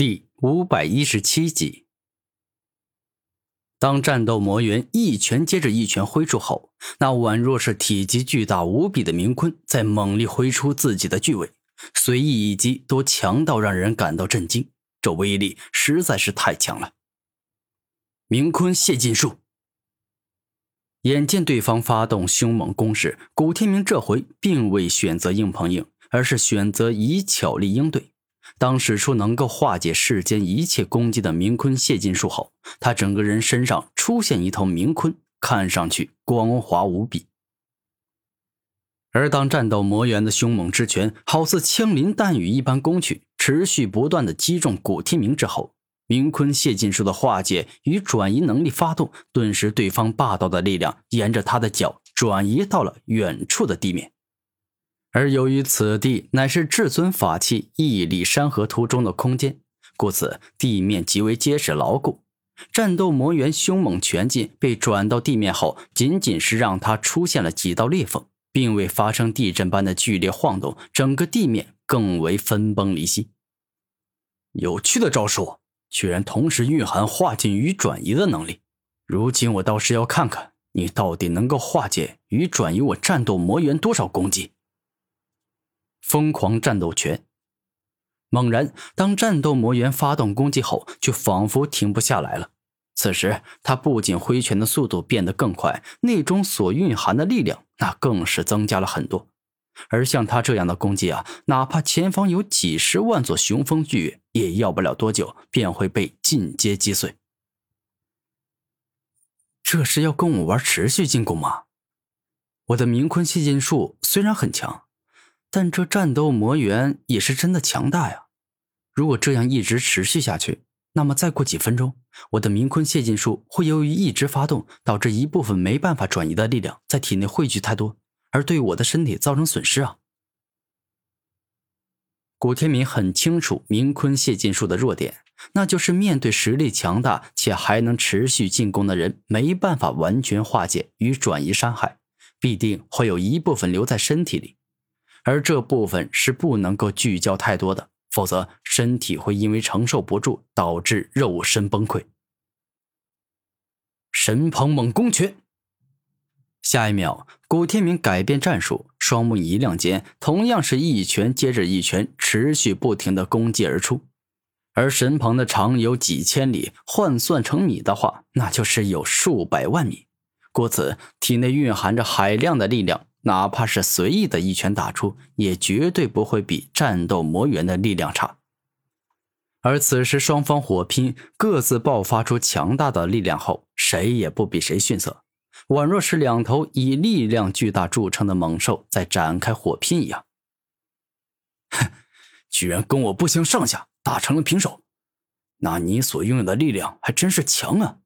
第五百一十七集，当战斗魔猿一拳接着一拳挥出后，那宛若是体积巨大无比的明坤在猛力挥出自己的巨尾，随意一击都强到让人感到震惊，这威力实在是太强了。明坤谢尽术，眼见对方发动凶猛攻势，古天明这回并未选择硬碰硬，而是选择以巧力应对。当使出能够化解世间一切攻击的明坤泄尽术后，他整个人身上出现一头明坤，看上去光滑无比。而当战斗魔猿的凶猛之拳好似枪林弹雨一般攻去，持续不断的击中古天明之后，明坤泄尽术的化解与转移能力发动，顿时对方霸道的力量沿着他的脚转移到了远处的地面。而由于此地乃是至尊法器屹立山河图中的空间，故此地面极为结实牢固。战斗魔猿凶猛拳劲被转到地面后，仅仅是让它出现了几道裂缝，并未发生地震般的剧烈晃动，整个地面更为分崩离析。有趣的招数，居然同时蕴含化解与转移的能力。如今我倒是要看看你到底能够化解与转移我战斗魔猿多少攻击。疯狂战斗拳！猛然，当战斗魔猿发动攻击后，就仿佛停不下来了。此时，他不仅挥拳的速度变得更快，内中所蕴含的力量那更是增加了很多。而像他这样的攻击啊，哪怕前方有几十万座雄风巨岳，也要不了多久便会被尽皆击碎。这是要跟我玩持续进攻吗？我的明坤吸金术虽然很强。但这战斗魔猿也是真的强大呀！如果这样一直持续下去，那么再过几分钟，我的明坤泄尽术会由于一直发动，导致一部分没办法转移的力量在体内汇聚太多，而对我的身体造成损失啊！古天明很清楚明坤泄尽术的弱点，那就是面对实力强大且还能持续进攻的人，没办法完全化解与转移伤害，必定会有一部分留在身体里。而这部分是不能够聚焦太多的，否则身体会因为承受不住，导致肉身崩溃。神鹏猛攻拳，下一秒，古天明改变战术，双目一亮间，同样是一拳接着一拳，持续不停的攻击而出。而神鹏的长有几千里，换算成米的话，那就是有数百万米，故此体内蕴含着海量的力量。哪怕是随意的一拳打出，也绝对不会比战斗魔猿的力量差。而此时双方火拼，各自爆发出强大的力量后，谁也不比谁逊色，宛若是两头以力量巨大著称的猛兽在展开火拼一样。哼，居然跟我不相上下，打成了平手，那你所拥有的力量还真是强啊！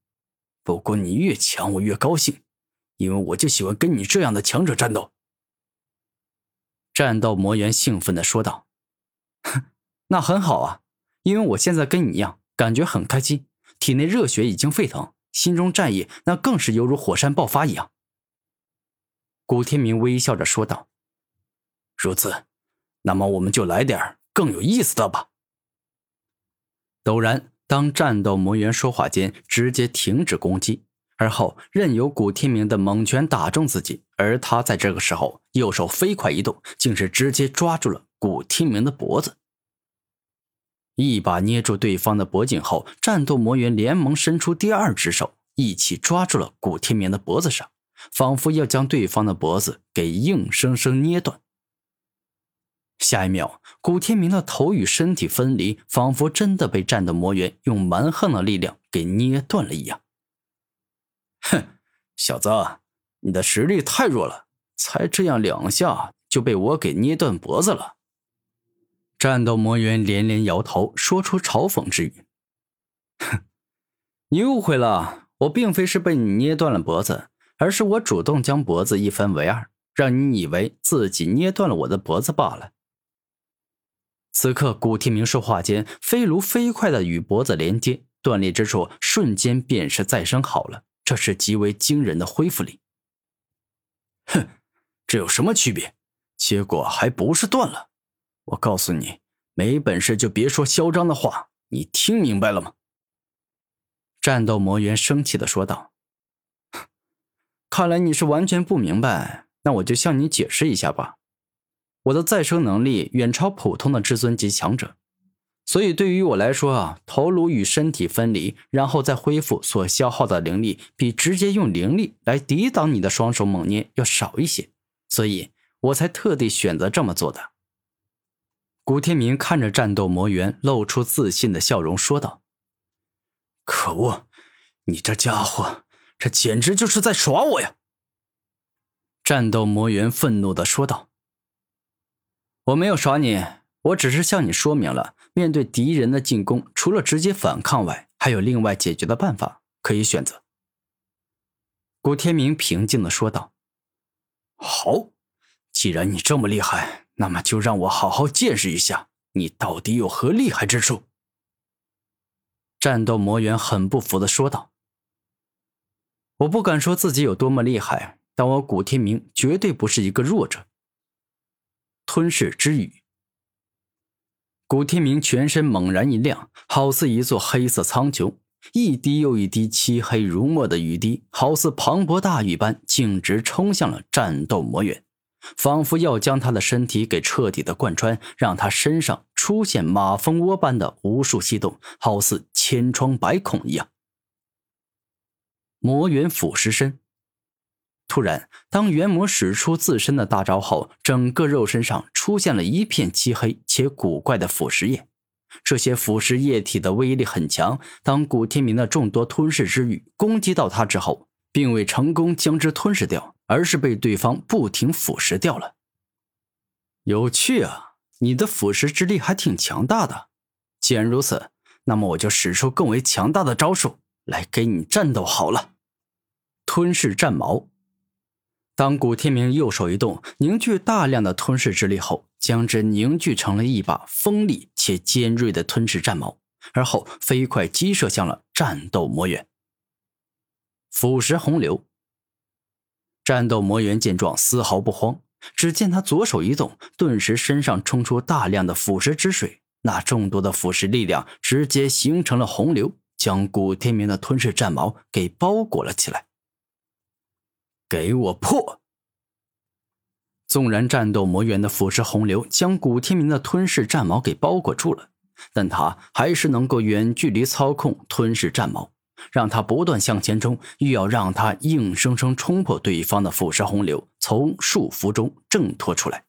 不过你越强，我越高兴。因为我就喜欢跟你这样的强者战斗。”战斗魔猿兴奋的说道，“哼，那很好啊，因为我现在跟你一样，感觉很开心，体内热血已经沸腾，心中战意那更是犹如火山爆发一样。”古天明微笑着说道，“如此，那么我们就来点更有意思的吧。”陡然，当战斗魔猿说话间，直接停止攻击。而后任由古天明的猛拳打中自己，而他在这个时候右手飞快一动，竟是直接抓住了古天明的脖子，一把捏住对方的脖颈后，战斗魔猿连忙伸出第二只手，一起抓住了古天明的脖子上，仿佛要将对方的脖子给硬生生捏断。下一秒，古天明的头与身体分离，仿佛真的被战斗魔猿用蛮横的力量给捏断了一样。小子，你的实力太弱了，才这样两下就被我给捏断脖子了。战斗魔猿连连摇头，说出嘲讽之语：“哼，你误会了，我并非是被你捏断了脖子，而是我主动将脖子一分为二，让你以为自己捏断了我的脖子罢了。”此刻，古天明说话间，飞炉飞快的与脖子连接，断裂之处瞬间便是再生好了。这是极为惊人的恢复力。哼，这有什么区别？结果还不是断了？我告诉你，没本事就别说嚣张的话，你听明白了吗？战斗魔猿生气的说道：“看来你是完全不明白，那我就向你解释一下吧。我的再生能力远超普通的至尊级强者，所以对于我来说啊，头颅与身体分离，然后再恢复所消耗的灵力，比直接用灵力来抵挡你的双手猛捏要少一些，所以我才特地选择这么做的。”古天明看着战斗魔猿，露出自信的笑容，说道：“可恶，你这家伙，这简直就是在耍我呀！”战斗魔猿愤怒的说道：“我没有耍你，我只是向你说明了，面对敌人的进攻，除了直接反抗外，还有另外解决的办法可以选择。”古天明平静的说道：“好，既然你这么厉害。”那么就让我好好见识一下你到底有何厉害之处。”战斗魔猿很不服的说道。“我不敢说自己有多么厉害，但我古天明绝对不是一个弱者。”吞噬之语。古天明全身猛然一亮，好似一座黑色苍穹，一滴又一滴漆黑如墨的雨滴，好似磅礴大雨般，径直冲向了战斗魔猿。仿佛要将他的身体给彻底的贯穿，让他身上出现马蜂窝般的无数细洞，好似千疮百孔一样。魔猿腐蚀身。突然，当猿魔使出自身的大招后，整个肉身上出现了一片漆黑且古怪的腐蚀液。这些腐蚀液体的威力很强，当古天明的众多吞噬之欲攻击到他之后，并未成功将之吞噬掉。而是被对方不停腐蚀掉了。有趣啊，你的腐蚀之力还挺强大的。既然如此，那么我就使出更为强大的招数来给你战斗好了。吞噬战矛。当古天明右手一动，凝聚大量的吞噬之力后，将之凝聚成了一把锋利且尖锐的吞噬战矛，而后飞快击射向了战斗魔猿。腐蚀洪流。战斗魔猿见状，丝毫不慌。只见他左手一动，顿时身上冲出大量的腐蚀之水。那众多的腐蚀力量直接形成了洪流，将古天明的吞噬战矛给包裹了起来。给我破！纵然战斗魔猿的腐蚀洪流将古天明的吞噬战矛给包裹住了，但他还是能够远距离操控吞噬战矛。让他不断向前冲，又要让他硬生生冲破对方的腐蚀洪流，从束缚中挣脱出来。